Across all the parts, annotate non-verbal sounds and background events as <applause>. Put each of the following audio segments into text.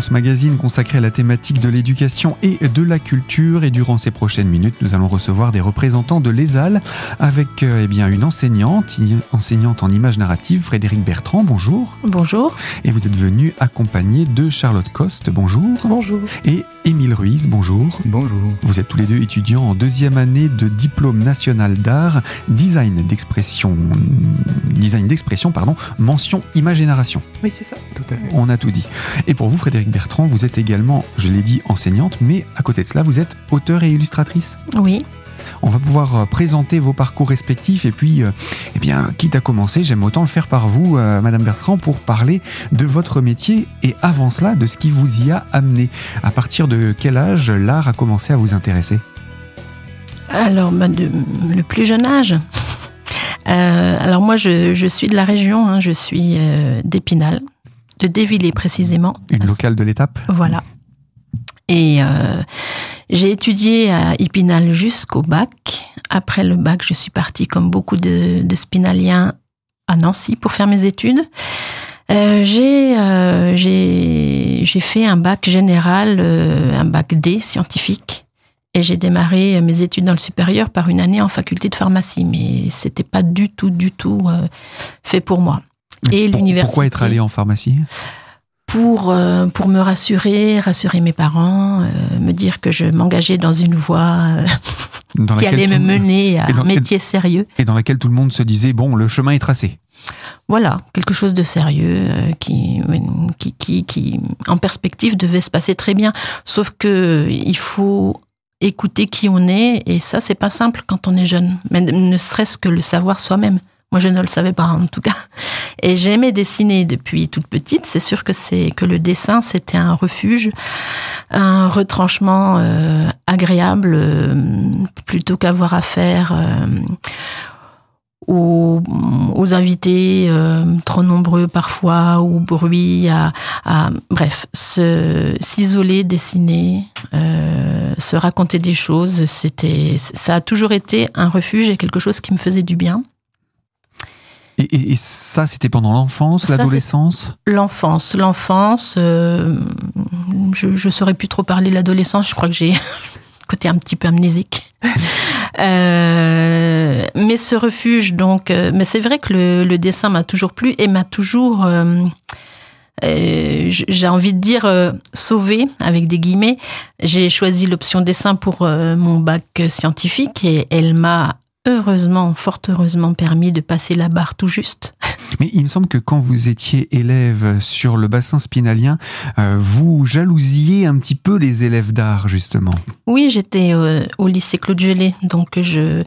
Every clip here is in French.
dans ce magazine consacré à la thématique de l'éducation et de la culture. Et durant ces prochaines minutes, nous allons recevoir des représentants de l'ESAL avec euh, eh bien, une enseignante, enseignante en images narratives, Frédéric Bertrand. Bonjour. Bonjour. Et vous êtes venu accompagné de Charlotte Coste. Bonjour. Bonjour. Et Émile Ruiz. Bonjour. Bonjour. Vous êtes tous les deux étudiants en deuxième année de diplôme national d'art, design d'expression, design d'expression, pardon, mention image et narration. Oui, c'est ça. Tout à fait. On a tout dit. Et pour vous, Frédéric Bertrand, vous êtes également, je l'ai dit, enseignante, mais à côté de cela, vous êtes auteur et illustratrice. Oui. On va pouvoir euh, présenter vos parcours respectifs et puis, euh, eh bien, quitte à commencer, j'aime autant le faire par vous, euh, Madame Bertrand, pour parler de votre métier et avant cela, de ce qui vous y a amené. À partir de quel âge l'art a commencé à vous intéresser? Alors, bah, de, le plus jeune âge. Euh, alors moi, je, je suis de la région, hein, je suis d'Épinal, de Dévillers précisément. Une locale de l'étape Voilà. Et euh, j'ai étudié à Épinal jusqu'au bac. Après le bac, je suis partie, comme beaucoup de, de spinaliens, à Nancy pour faire mes études. Euh, j'ai euh, j'ai j'ai fait un bac général, euh, un bac D scientifique, et j'ai démarré mes études dans le supérieur par une année en faculté de pharmacie, mais c'était pas du tout, du tout euh, fait pour moi. Et pour- l'université. Pourquoi être allé en pharmacie? Pour, euh, pour me rassurer, rassurer mes parents, euh, me dire que je m'engageais dans une voie euh, dans qui allait me mener à dans- un métier sérieux. et dans laquelle tout le monde se disait bon, le chemin est tracé. Voilà, quelque chose de sérieux qui, qui, qui, qui, en perspective, devait se passer très bien. Sauf que il faut écouter qui on est, et ça, c'est pas simple quand on est jeune, mais ne serait-ce que le savoir soi-même. Moi, je ne le savais pas, en tout cas. Et j'aimais dessiner depuis toute petite. C'est sûr que c'est que le dessin, c'était un refuge, un retranchement euh, agréable, euh, plutôt qu'avoir affaire euh, aux, aux invités euh, trop nombreux parfois, au bruit, à, à- bref, s'isoler, dessiner, euh, se raconter des choses. C'était, ça a toujours été un refuge et quelque chose qui me faisait du bien. Et, et- et ça, c'était pendant l'enfance, l'adolescence? L'enfance, l'enfance, euh, je ne saurais plus trop parler de l'adolescence, je crois que j'ai <laughs> côté un petit peu amnésique. <laughs> Euh, mais ce refuge, donc, euh, mais c'est vrai que le, le dessin m'a toujours plu et m'a toujours, euh, j'ai envie de dire, euh, sauvé, avec des guillemets. J'ai choisi l'option dessin pour euh, mon bac scientifique et elle m'a heureusement, fort heureusement permis de passer la barre tout juste. Mais il me semble que quand vous étiez élève sur le bassin spinalien, euh, vous jalousiez un petit peu les élèves d'art, justement. Oui, j'étais euh, au lycée Claude Gelée, donc je,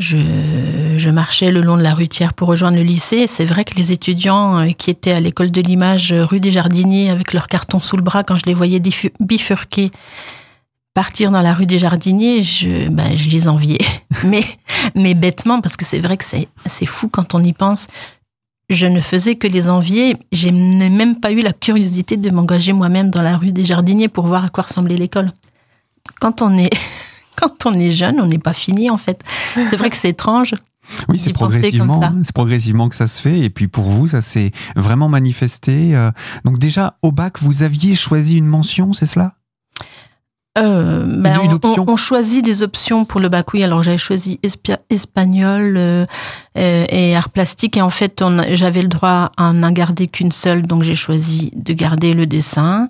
je, je marchais le long de la rue Thiers pour rejoindre le lycée. C'est vrai que les étudiants euh, qui étaient à l'école de l'image rue des Jardiniers avec leur carton sous le bras, quand je les voyais bifurquer, partir dans la rue des Jardiniers, je, ben, je les enviais. <laughs> mais, mais bêtement, parce que c'est vrai que c'est c'est fou quand on y pense. Je ne faisais que les envier. Je n'ai même pas eu la curiosité de m'engager moi-même dans la rue des Jardiniers pour voir à quoi ressemblait l'école quand on est <laughs> quand on est jeune, on n'est pas fini en fait. C'est vrai que c'est étrange. Oui, c'est progressivement, c'est progressivement que ça se fait. Et puis pour vous, ça s'est vraiment manifesté. euh. Donc déjà, au bac, vous aviez choisi une mention, c'est cela? Euh, ben, Une- on- on, on choisit des options pour le bac. Oui, alors j'avais choisi espagnol euh, euh, et art plastique. Et en fait, j'avais le droit à n'en garder qu'une seule, donc j'ai choisi de garder le dessin.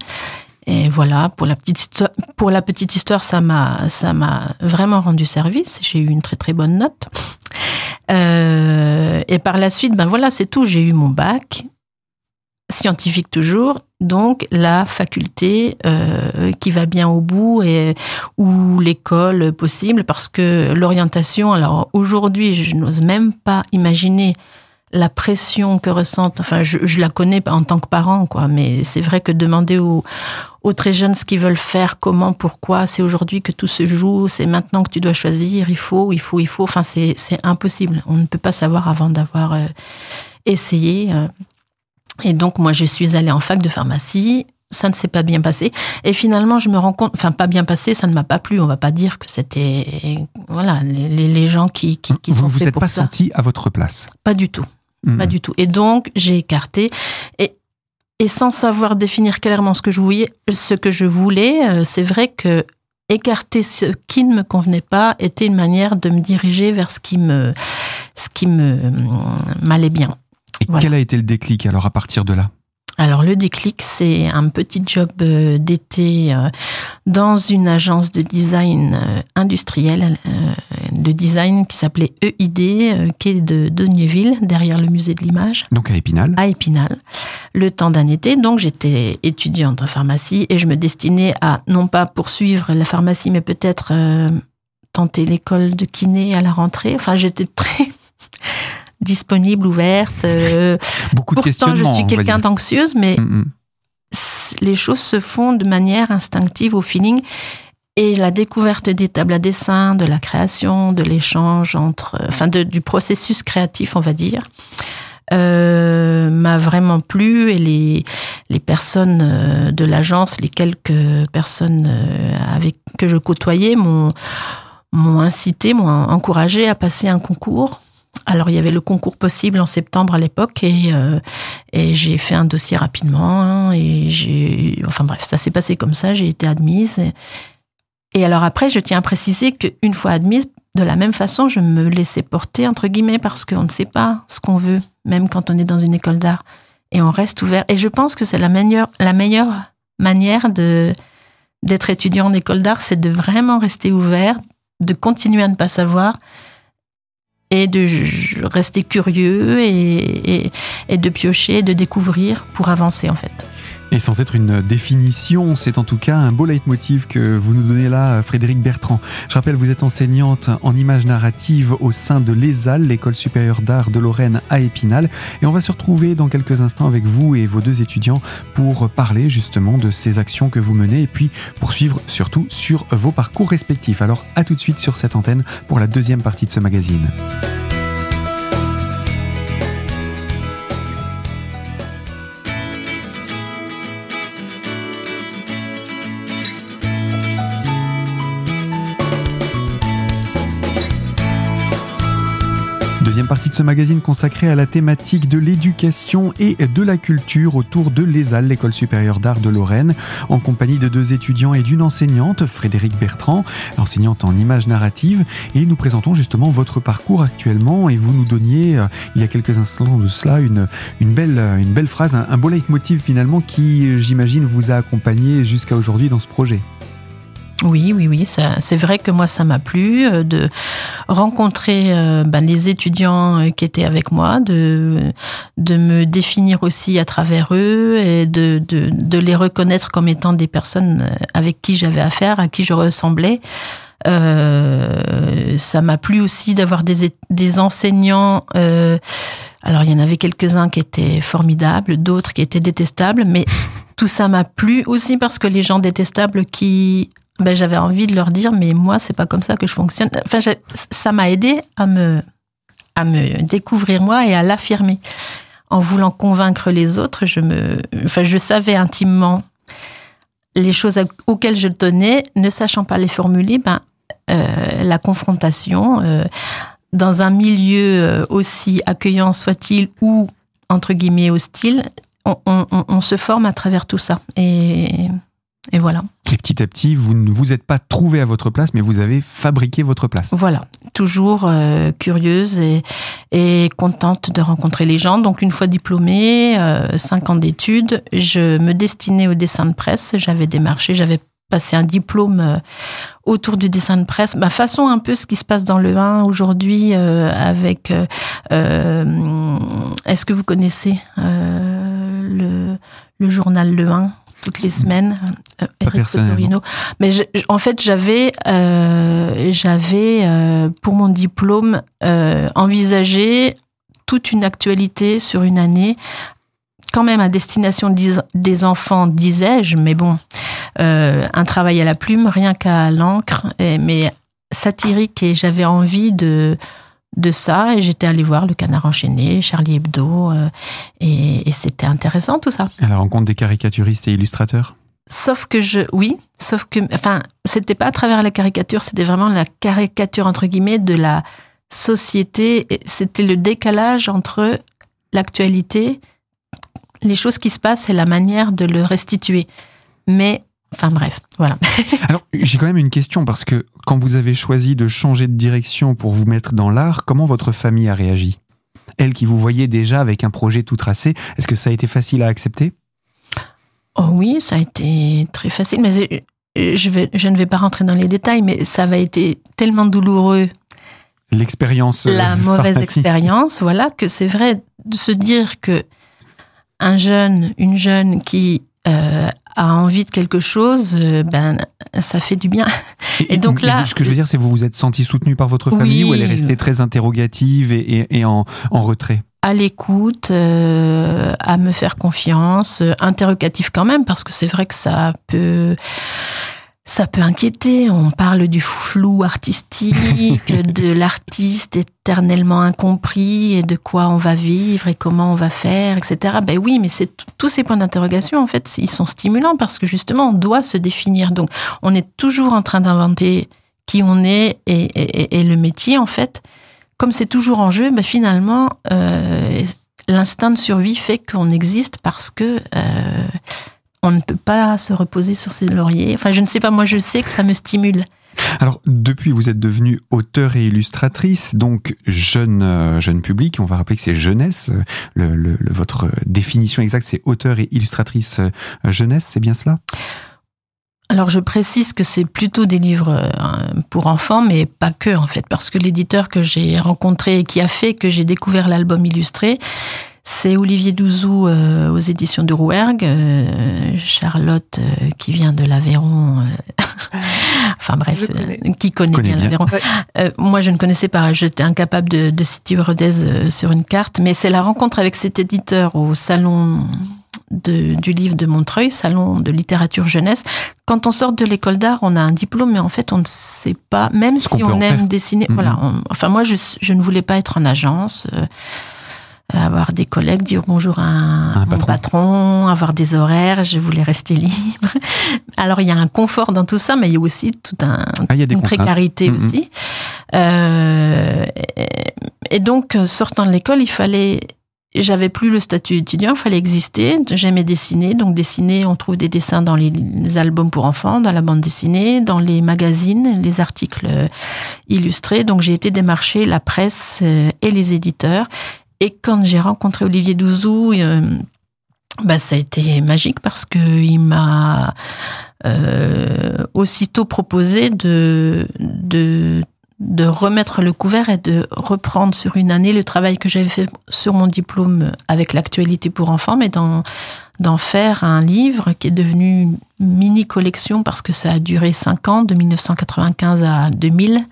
Et voilà, pour la petite histoire, pour la petite histoire, ça m'a, ça m'a vraiment rendu service. J'ai eu une très très bonne note. Euh, et par la suite, ben voilà, c'est tout. J'ai eu mon bac, scientifique toujours, donc la faculté euh, qui va bien au bout et ou l'école possible parce que l'orientation. Alors aujourd'hui, je n'ose même pas imaginer la pression que ressentent. Enfin, je, la connais en tant que parent, quoi. Mais c'est vrai que demander aux, très jeunes ce qu'ils veulent faire, comment, pourquoi, c'est aujourd'hui que tout se joue, c'est maintenant que tu dois choisir, il faut, il faut, il faut. Enfin, c'est c'est impossible. On ne peut pas savoir avant d'avoir euh, essayé. euh. Et donc, moi, je suis allée en fac de pharmacie. Ça ne s'est pas bien passé. Et finalement, je me rends compte, enfin, pas bien passé, ça ne m'a pas plu. On va pas dire que c'était, voilà, les, les- gens qui, qui, qui Vous sont vous êtes pas ça. senti à votre place. Pas du tout. Mhm. Pas du tout. Et donc, j'ai écarté. Et et sans savoir définir clairement ce que je voulais, ce que je voulais, c'est vrai que écarter ce qui ne me convenait pas était une manière de me diriger vers ce qui me, ce qui me m'allait bien. Quel a été le déclic alors à partir de là? Alors le déclic, c'est un petit job euh, d'été euh, dans une agence de design euh, industriel, de design qui s'appelait EID, qui est de Donneville, derrière le musée de l'image. Donc à Épinal. À Épinal. Le temps d'un été, donc j'étais étudiante en pharmacie et je me destinais à non pas poursuivre la pharmacie, mais peut-être tenter l'école de kiné à la rentrée. Enfin, j'étais très disponible, ouverte. Euh, Beaucoup de Pourtant, je suis quelqu'un d'anxieuse, mais mm, mm. les choses se font de manière instinctive, au feeling. Et la découverte des tables à dessin, de la création, de l'échange entre, enfin, du processus créatif, on va dire, euh, m'a vraiment plu et les, les personnes euh, de l'agence, les quelques personnes avec que je côtoyais m'ont m'ont incité, m'ont encouragé à passer un concours alors il y avait le concours possible en septembre à l'époque et, euh, j'ai fait un dossier rapidement hein, et j'ai enfin bref ça s'est passé comme ça j'ai été admise. Et, alors après je tiens à préciser qu'une fois admise de la même façon je me laissais porter entre guillemets parce qu'on ne sait pas ce qu'on veut même quand on est dans une école d'art. Et on reste ouvert. Et je pense que c'est la meilleure la meilleure manière de d'être étudiant en école d'art c'est de vraiment rester ouvert de continuer à ne pas savoir et de rester curieux et, et, de piocher, de découvrir pour avancer en fait. Et sans être une définition, c'est en tout cas un beau leitmotiv que vous nous donnez là, Frédéric Bertrand. Je rappelle, vous êtes enseignante en images narratives au sein de l'ESAL, l'École supérieure d'art de Lorraine à Épinal. Et on va se retrouver dans quelques instants avec vous et vos deux étudiants pour parler justement de ces actions que vous menez et puis poursuivre surtout sur vos parcours respectifs. Alors à tout de suite sur cette antenne pour la deuxième partie de ce magazine. Partie de ce magazine consacrée à la thématique de l'éducation et de la culture autour de l'ESAL, l'École supérieure d'art de Lorraine, en compagnie de deux étudiants et d'une enseignante, Frédéric Bertrand, enseignante en images narratives. Et nous présentons justement votre parcours actuellement et vous nous donniez, euh, il y a quelques instants de cela, une, une, belle, une belle phrase, un, un beau leitmotiv finalement qui, j'imagine, vous a accompagné jusqu'à aujourd'hui dans ce projet. Oui, oui, oui, c'est vrai que moi ça m'a plu euh, de rencontrer euh, ben, les étudiants euh, qui étaient avec moi, de, de me définir aussi à travers eux et de, de, de les reconnaître comme étant des personnes avec qui j'avais affaire, à qui je ressemblais. Euh, ça m'a plu aussi d'avoir des, des enseignants. Alors il y en avait quelques-uns qui étaient formidables, d'autres qui étaient détestables, mais tout ça m'a plu aussi parce que les gens détestables qui ben, j'avais envie de leur dire, mais moi, c'est pas comme ça que je fonctionne. Enfin, ça m'a aidé à me, à me découvrir moi et à l'affirmer. En voulant convaincre les autres, je me, enfin, je savais intimement les choses auxquelles je tenais, ne sachant pas les formuler, ben, euh, la confrontation euh, dans un milieu euh, aussi accueillant soit-il ou entre guillemets hostile, on, se forme à travers tout ça. Et et voilà. Et petit à petit, vous ne vous êtes pas trouvé à votre place, mais vous avez fabriqué votre place. Voilà, toujours euh, curieuse et, et, contente de rencontrer les gens. Donc une fois diplômée, euh, cinq ans d'études, je me destinais au dessin de presse. J'avais démarché, j'avais passé un diplôme euh, autour du dessin de presse, bah, façon un peu ce qui se passe dans le 1 aujourd'hui euh, avec... Euh, est-ce que vous connaissez le, le journal Le 1 toutes les semaines, euh, Eric. Mais en fait, j'avais, euh, j'avais euh, pour mon diplôme envisagé toute une actualité sur une année, quand même à destination des enfants, disais-je, mais bon, un travail à la plume, rien qu'à l'encre, mais satirique, et j'avais envie de de ça et j'étais allée voir le Canard enchaîné, Charlie Hebdo euh, et, c'était intéressant tout ça. À la rencontre des caricaturistes et illustrateurs? Sauf que je, oui, sauf que, enfin, c'était pas à travers la caricature, c'était vraiment la caricature entre guillemets de la société. C'était le décalage entre l'actualité, les choses qui se passent, c'est la manière de le restituer. Mais Enfin bref, voilà. <laughs> Alors j'ai quand même une question parce que quand vous avez choisi de changer de direction pour vous mettre dans l'art, comment votre famille a réagi? Elle qui vous voyait déjà avec un projet tout tracé, est-ce que ça a été facile à accepter? Oh oui, ça a été très facile, mais je, vais, je ne vais pas rentrer dans les détails, mais ça va été tellement douloureux. L'expérience. La mauvaise expérience, voilà, que c'est vrai de se dire que un jeune, une jeune qui euh, a envie de quelque chose, euh, ben ça fait du bien. Et, donc là, ce que je veux dire, c'est vous vous êtes senti soutenu par votre famille ou elle est restée très interrogative et, en, retrait? À l'écoute, euh, à me faire confiance, interrogative quand même, parce que c'est vrai que ça peut ça peut inquiéter. On parle du flou artistique, <laughs> de l'artiste éternellement incompris et de quoi on va vivre et comment on va faire, etc. Ben oui, mais c'est tous ces points d'interrogation, en fait, ils sont stimulants parce que justement, on doit se définir. Donc, on est toujours en train d'inventer qui on est et, le métier, en fait. Comme c'est toujours en jeu, ben finalement, euh, l'instinct de survie fait qu'on existe parce que euh, on ne peut pas se reposer sur ses lauriers. Enfin, je ne sais pas, moi je sais que ça me stimule. Alors, depuis, vous êtes devenue auteur et illustratrice, donc jeune, euh, jeune public. On va rappeler que c'est jeunesse. Le, votre définition exacte, c'est auteur et illustratrice euh, jeunesse, c'est bien cela? Alors je précise que c'est plutôt des livres euh, pour enfants, mais pas que en fait, parce que l'éditeur que j'ai rencontré et qui a fait que j'ai découvert l'album illustré, c'est Olivier Douzou euh, aux éditions de Rouergue, euh, Charlotte euh, qui vient de l'Aveyron, <laughs> enfin bref, qui connaît, bien, l'Aveyron. moi, je ne connaissais pas, j'étais incapable de, de situer Rodez sur une carte, mais c'est la rencontre avec cet éditeur au salon du livre de Montreuil, salon de littérature jeunesse. Quand on sort de l'école d'art, on a un diplôme, mais en fait, on ne sait pas, même si on, aime dessiner. Mm-hmm. Voilà. enfin, moi, je, je, ne voulais pas être en agence avoir des collègues, dire bonjour à un, mon patron. avoir des horaires, je voulais rester libre. <laughs> Alors il y a un confort dans tout ça, mais il y a aussi toute un, ah, une précarité aussi. Euh, et donc, sortant de l'école, il fallait j'avais plus le statut étudiant, il fallait exister. J'aimais dessiner, donc dessiner, on trouve des dessins dans les, albums pour enfants, dans la bande dessinée, dans les magazines, les articles illustrés. Donc j'ai été démarcher la presse euh, et les éditeurs. Et quand j'ai rencontré Olivier Douzou, euh, bah, ça a été magique parce qu'il m'a euh, aussitôt proposé de, de, de remettre le couvert et de reprendre sur une année le travail que j'avais fait sur mon diplôme avec l'actualité pour enfants, mais d'en, faire un livre qui est devenu une mini collection parce que ça a duré cinq ans, de 1995 à 2000.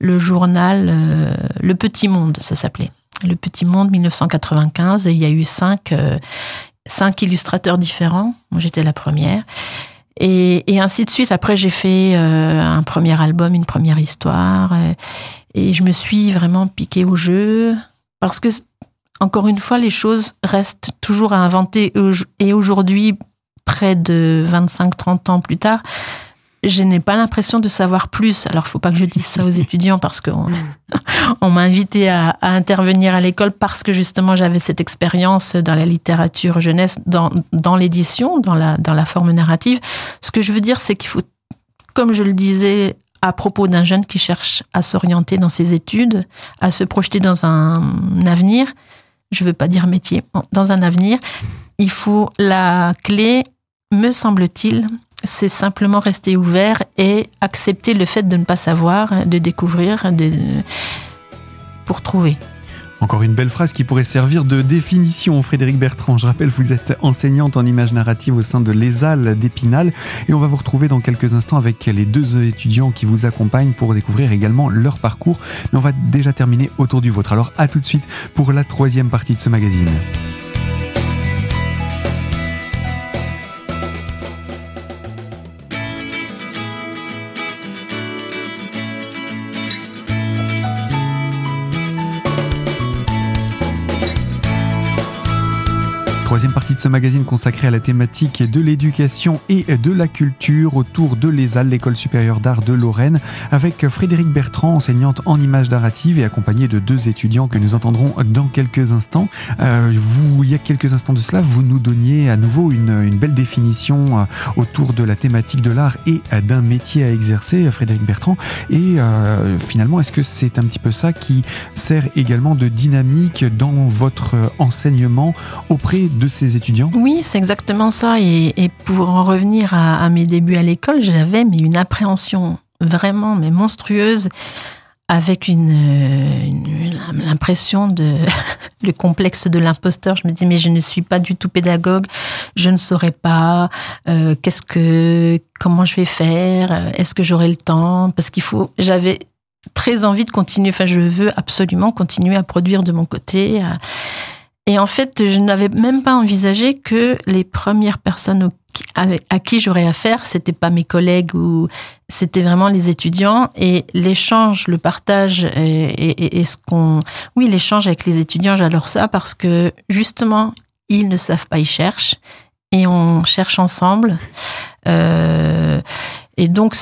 Le journal euh, Le Petit Monde, ça s'appelait. Le Petit Monde 1995 et il y a eu cinq, euh, cinq illustrateurs différents. Moi, j'étais la première. Et, ainsi de suite. Après, j'ai fait euh, un premier album, une première histoire. Euh, et je me suis vraiment piquée au jeu. Parce que, encore une fois, les choses restent toujours à inventer. Et aujourd'hui, près de 25-30 ans plus tard, je n'ai pas l'impression de savoir plus. Alors, il faut pas que je dise ça aux étudiants parce qu'on <laughs> on, m'a invité à, intervenir à l'école parce que justement j'avais cette expérience dans la littérature jeunesse, dans, l'édition, dans la, dans la forme narrative. Ce que je veux dire, c'est qu'il faut, comme je le disais à propos d'un jeune qui cherche à s'orienter dans ses études, à se projeter dans un avenir, je veux pas dire métier, dans un avenir, il faut la clé, me semble-t-il, c'est simplement rester ouvert et accepter le fait de ne pas savoir, de découvrir, de... pour trouver. Encore une belle phrase qui pourrait servir de définition, Frédéric Bertrand. Je rappelle, vous êtes enseignante en images narratives au sein de l'ESAL d'Épinal et on va vous retrouver dans quelques instants avec les deux étudiants qui vous accompagnent pour découvrir également leur parcours. Mais on va déjà terminer autour du vôtre. Alors à tout de suite pour la troisième partie de ce magazine. Troisième partie de ce magazine consacré à la thématique de l'éducation et de la culture autour de l'ESAL, l'école supérieure d'art de Lorraine, avec Frédéric Bertrand, enseignante en images narratives et accompagnée de deux étudiants que nous entendrons dans quelques instants. Euh, vous, il y a quelques instants de cela, vous nous donniez à nouveau une, belle définition euh, autour de la thématique de l'art et euh, d'un métier à exercer, Frédéric Bertrand. Et finalement, est-ce que c'est un petit peu ça qui sert également de dynamique dans votre enseignement auprès de ces étudiants? Oui, c'est exactement ça. Et, pour en revenir à, mes débuts à l'école, j'avais mais une appréhension vraiment mais monstrueuse avec une, l'impression de <laughs> le complexe de l'imposteur. Je me dis mais je ne suis pas du tout pédagogue, je ne saurais pas euh, qu'est-ce que comment je vais faire, est-ce que j'aurai le temps? Parce qu'il faut j'avais très envie de continuer, enfin je veux absolument continuer à produire de mon côté. Et en fait, je n'avais même pas envisagé que les premières personnes à qui j'aurais affaire, c'était pas mes collègues ou c'était vraiment les étudiants et l'échange, le partage et, ce qu'on, oui, l'échange avec les étudiants, j'adore ça parce que justement, ils ne savent pas, ils cherchent et on cherche ensemble. Euh, et donc,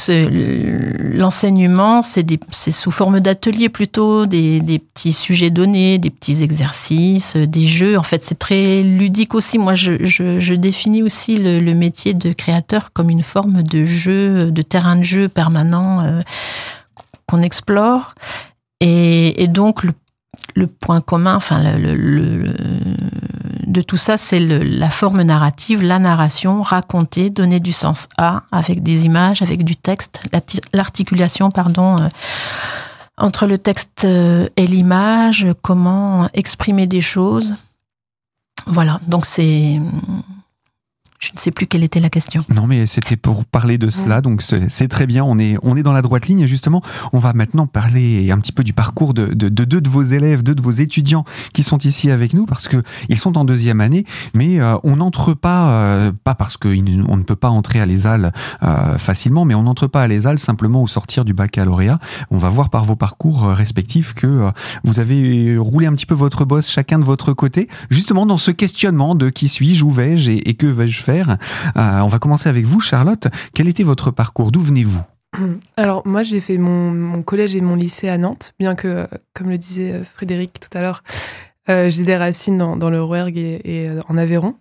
l'enseignement, c'est sous forme d'ateliers plutôt, des, petits sujets donnés, des petits exercices, des jeux. En fait, c'est très ludique aussi. Moi, je, définis aussi le, métier de créateur comme une forme de jeu, de terrain de jeu permanent euh, qu'on explore. Et, donc, le, point commun, enfin, le de tout ça, c'est la forme narrative, la narration, raconter, donner du sens à, avec des images, avec du texte, l'articulation, pardon, euh, entre le texte euh, et l'image, comment exprimer des choses. Voilà, donc c'est je ne sais plus quelle était la question. Non, mais c'était pour parler de cela, donc c'est très bien. On est, on est dans la droite ligne. Et justement, on va maintenant parler un petit peu du parcours de, de, de deux de vos élèves, deux de vos étudiants qui sont ici avec nous, parce que ils sont en deuxième année, mais euh, on n'entre pas, euh, pas parce qu'on ne peut pas entrer à l'ESAL euh, facilement, mais on n'entre pas à l'ESAL simplement au sortir du baccalauréat. On va voir par vos parcours respectifs que vous avez roulé un petit peu votre boss chacun de votre côté, justement dans ce questionnement de qui suis-je, où vais-je et, et que vais-je faire Euh, on va commencer avec vous, Charlotte. Quel était votre parcours? D'où venez-vous? <clears throat> Alors moi j'ai fait mon, collège et mon lycée à Nantes, bien que, comme le disait Frédéric tout à l'heure, euh, j'ai des racines dans, le Rouergue et, en Aveyron.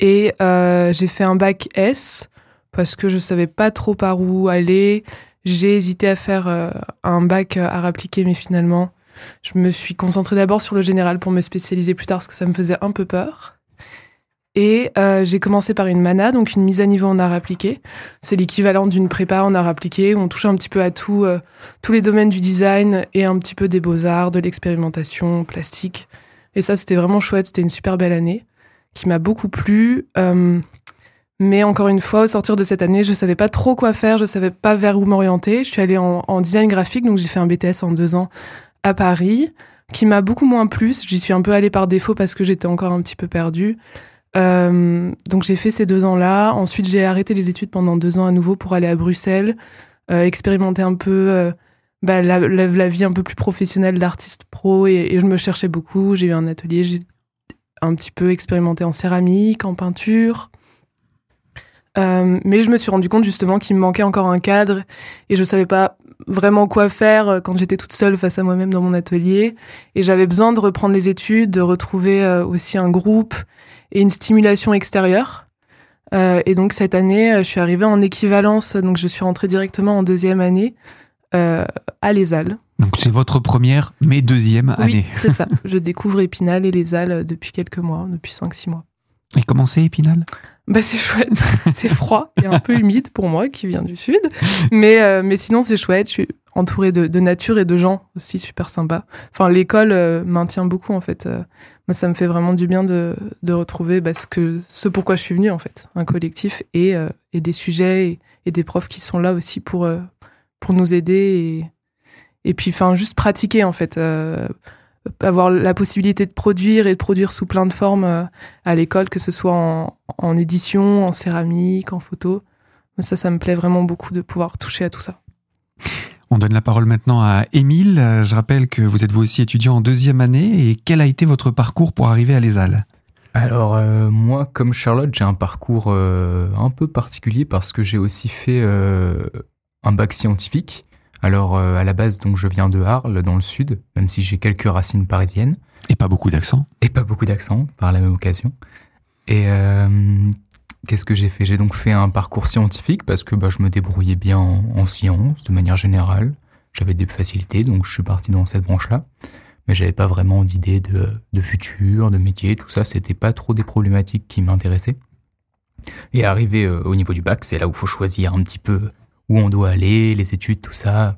Et euh, j'ai fait un bac S parce que je savais pas trop par où aller. J'ai hésité à faire euh, un bac à appliqué, mais finalement je me suis concentrée d'abord sur le général pour me spécialiser plus tard parce que ça me faisait un peu peur. Et euh, j'ai commencé par une MANA, donc une mise à niveau en art appliqué. C'est l'équivalent d'une prépa en art appliqué. Où on touche un petit peu à tout, euh, tous les domaines du design et un petit peu des beaux-arts, de l'expérimentation plastique. Et ça, c'était vraiment chouette. C'était une super belle année qui m'a beaucoup plu. Euh, mais encore une fois, au sortir de cette année, je savais pas trop quoi faire. Je savais pas vers où m'orienter. Je suis allée en design graphique, donc j'ai fait un BTS en deux ans à Paris, qui m'a beaucoup moins plu. J'y suis un peu allée par défaut parce que j'étais encore un petit peu perdue. Euh, donc j'ai fait ces deux ans-là. Ensuite, j'ai arrêté les études pendant deux ans à nouveau pour aller à Bruxelles, euh, expérimenter un peu euh, bah, la, vie un peu plus professionnelle d'artiste pro et, et, je me cherchais beaucoup. J'ai eu un atelier, j'ai un petit peu expérimenté en céramique, en peinture. Mais je me suis rendu compte justement qu'il me manquait encore un cadre et je savais pas vraiment quoi faire quand j'étais toute seule face à moi-même dans mon atelier. Et j'avais besoin de reprendre les études, de retrouver aussi un groupe et une stimulation extérieure. Euh, et donc cette année, je suis arrivée en équivalence, donc je suis rentrée directement en deuxième année euh, à l'ESAL. Donc c'est votre première, mais deuxième oui, année. c'est ça. <laughs> Je découvre Épinal et l'ESAL depuis quelques mois, depuis 5-6 mois. Et comment c'est Épinal? Bah c'est chouette, <laughs> c'est froid et un peu humide pour moi qui vient du sud, mais euh, mais sinon c'est chouette. Je suis entourée de, nature et de gens aussi super sympas. Enfin l'école euh, maintient beaucoup en fait. Euh, moi ça me fait vraiment du bien de, retrouver bah, ce que ce pourquoi je suis venue en fait, un collectif et euh, des sujets et, des profs qui sont là aussi pour nous aider et puis enfin juste pratiquer en fait avoir la possibilité de produire et de produire sous plein de formes à l'école, que ce soit en, édition, en céramique, en photo. Ça, ça me plaît vraiment beaucoup de pouvoir toucher à tout ça. On donne la parole maintenant à Émile. Je rappelle que vous êtes vous aussi étudiant en deuxième année. Et quel a été votre parcours pour arriver à l'ESAL Alors euh, moi, comme Charlotte, j'ai un parcours euh, un peu particulier parce que j'ai aussi fait euh, un bac scientifique. Alors à la base, donc je viens de Arles, dans le sud, même si j'ai quelques racines parisiennes. Et pas beaucoup d'accent. Et pas beaucoup d'accent, par la même occasion. Et qu'est-ce que j'ai fait? J'ai donc fait un parcours scientifique parce que bah, je me débrouillais bien en, en sciences, de manière générale. J'avais des facilités, donc je suis parti dans cette branche-là mais j'avais pas vraiment d'idée de, futur, de métier, tout ça, c'était pas trop des problématiques qui m'intéressaient. Et arrivé euh, au niveau du bac, c'est là où il faut choisir un petit peu où on doit aller, les études, tout ça.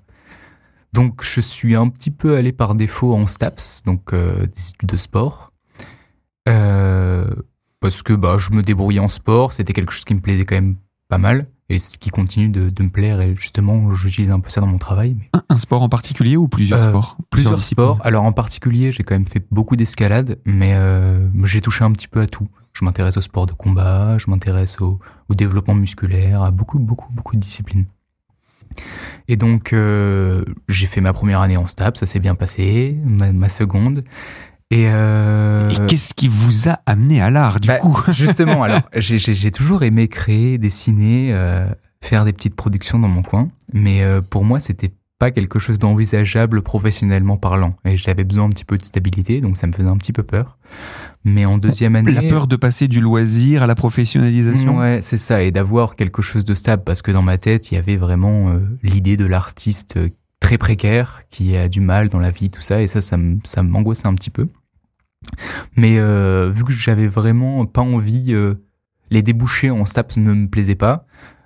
Donc je suis un petit peu allé par défaut en STAPS, donc euh, des études de sport. Euh, parce que bah, je me débrouillais en sport, c'était quelque chose qui me plaisait quand même pas mal et ce qui continue de, de me plaire et justement j'utilise un peu ça dans mon travail. Mais... Un, sport en particulier ou plusieurs euh, sports? Plusieurs, sports. Alors en particulier j'ai quand même fait beaucoup d'escalade mais euh, j'ai touché un petit peu à tout. Je m'intéresse au sport de combat, je m'intéresse au, au, développement musculaire, à beaucoup beaucoup beaucoup de disciplines. Et donc euh, j'ai fait ma première année en STAP, ça s'est bien passé, ma, ma seconde. Et, euh... Et qu'est-ce qui vous a amené à l'art du bah, coup? <laughs> Justement, alors <laughs> j'ai toujours aimé créer, dessiner, euh, faire des petites productions dans mon coin, mais euh, pour moi c'était pas quelque chose d'envisageable professionnellement parlant. Et j'avais besoin un petit peu de stabilité, donc ça me faisait un petit peu peur. Mais en deuxième année, la peur de passer du loisir à la professionnalisation? Ouais, c'est ça, et d'avoir quelque chose de stable, parce que dans ma tête il y avait vraiment euh, l'idée de l'artiste très précaire qui a du mal dans la vie, tout ça, et ça, ça m'angoissait un petit peu. Mais euh, vu que j'avais vraiment pas envie, euh, les débouchés en STAPS ne me plaisaient pas,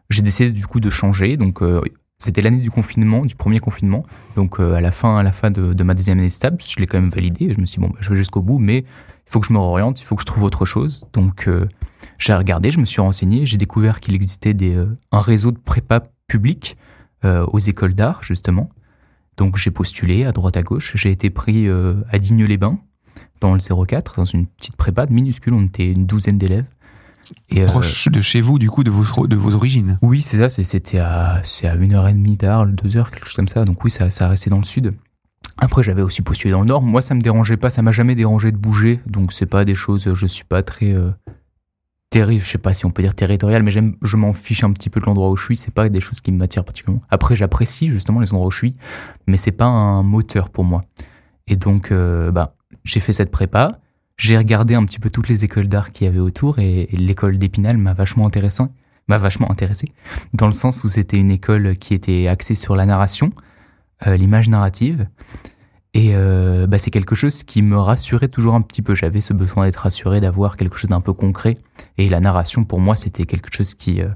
j'ai décidé du coup de changer. Donc euh, c'était l'année du confinement, du premier confinement. Donc à la fin, à la fin de, de ma deuxième année de STAPS, je l'ai quand même validé. Je me suis dit bon, bah, je vais jusqu'au bout, mais il faut que je me réoriente, il faut que je trouve autre chose. Donc j'ai regardé, je me suis renseigné, j'ai découvert qu'il existait des, un réseau de prépa public aux écoles d'art justement. Donc j'ai postulé à droite à gauche, j'ai été pris à Digne-les-Bains dans le 04, dans une petite prépa minuscule, on était une douzaine d'élèves. Et Proche euh, de chez vous, du coup, de vos, de vos origines Oui, c'est ça, c'était à, c'est à une heure et demie d'Arles, deux heures, quelque chose comme ça. Donc oui, ça, ça a resté dans le sud. Après, j'avais aussi postulé dans le nord. Moi, ça me dérangeait pas, ça m'a jamais dérangé de bouger. Donc c'est pas des choses, je suis pas très euh, terrible, je sais pas si on peut dire territorial, mais j'aime, je m'en fiche un petit peu de l'endroit où je suis. C'est pas des choses qui m'attirent particulièrement. Après, j'apprécie justement les endroits où je suis, mais c'est pas un moteur pour moi. Et donc, euh, bah, j'ai fait cette prépa. J'ai regardé un petit peu toutes les écoles d'art qu'il y avait autour et, l'école d'Épinal m'a vachement intéressé, m'a vachement intéressé, dans le sens où c'était une école qui était axée sur la narration, euh, l'image narrative. Et euh, bah, c'est quelque chose qui me rassurait toujours un petit peu. J'avais ce besoin d'être rassuré, d'avoir quelque chose d'un peu concret. Et la narration, pour moi, c'était quelque chose qui, euh,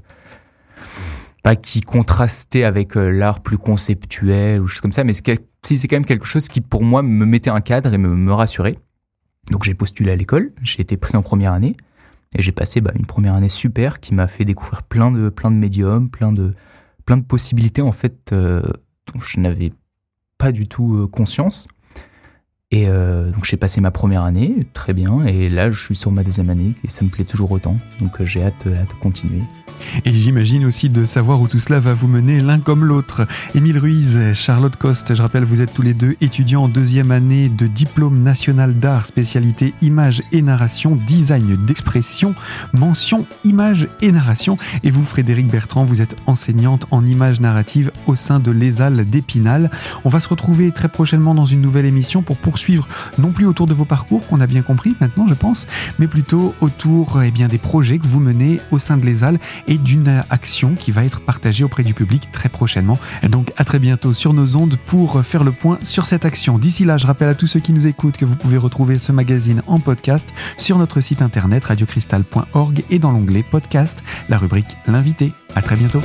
pas qui contrastait avec euh, l'art plus conceptuel ou choses comme ça, mais c'est c'est quand même quelque chose qui, pour moi, me mettait un cadre et me, me rassurait. Donc j'ai postulé à l'école, j'ai été pris en première année et j'ai passé bah, une première année super qui m'a fait découvrir plein de plein de médiums, plein de plein de possibilités en fait euh, dont je n'avais pas du tout euh, conscience. Et euh, donc j'ai passé ma première année, très bien, et là je suis sur ma deuxième année et ça me plaît toujours autant. Donc euh, j'ai hâte, hâte de continuer. Et j'imagine aussi de savoir où tout cela va vous mener l'un comme l'autre. Émile Ruiz, Charlotte Coste, je rappelle, vous êtes tous les deux étudiants en deuxième année de diplôme national d'art, spécialité image et narration, design d'expression, mention image et narration. Et vous, Frédéric Bertrand, vous êtes enseignante en image narrative au sein de l'ESAL d'Épinal. On va se retrouver très prochainement dans une nouvelle émission pour poursuivre non plus autour de vos parcours, qu'on a bien compris maintenant, je pense, mais plutôt autour eh bien, des projets que vous menez au sein de l'ESAL et d'une action qui va être partagée auprès du public très prochainement. Donc à très bientôt sur nos ondes pour faire le point sur cette action. D'ici là, je rappelle à tous ceux qui nous écoutent que vous pouvez retrouver ce magazine en podcast sur notre site internet radiocristal.org et dans l'onglet podcast, la rubrique L'invité. À très bientôt.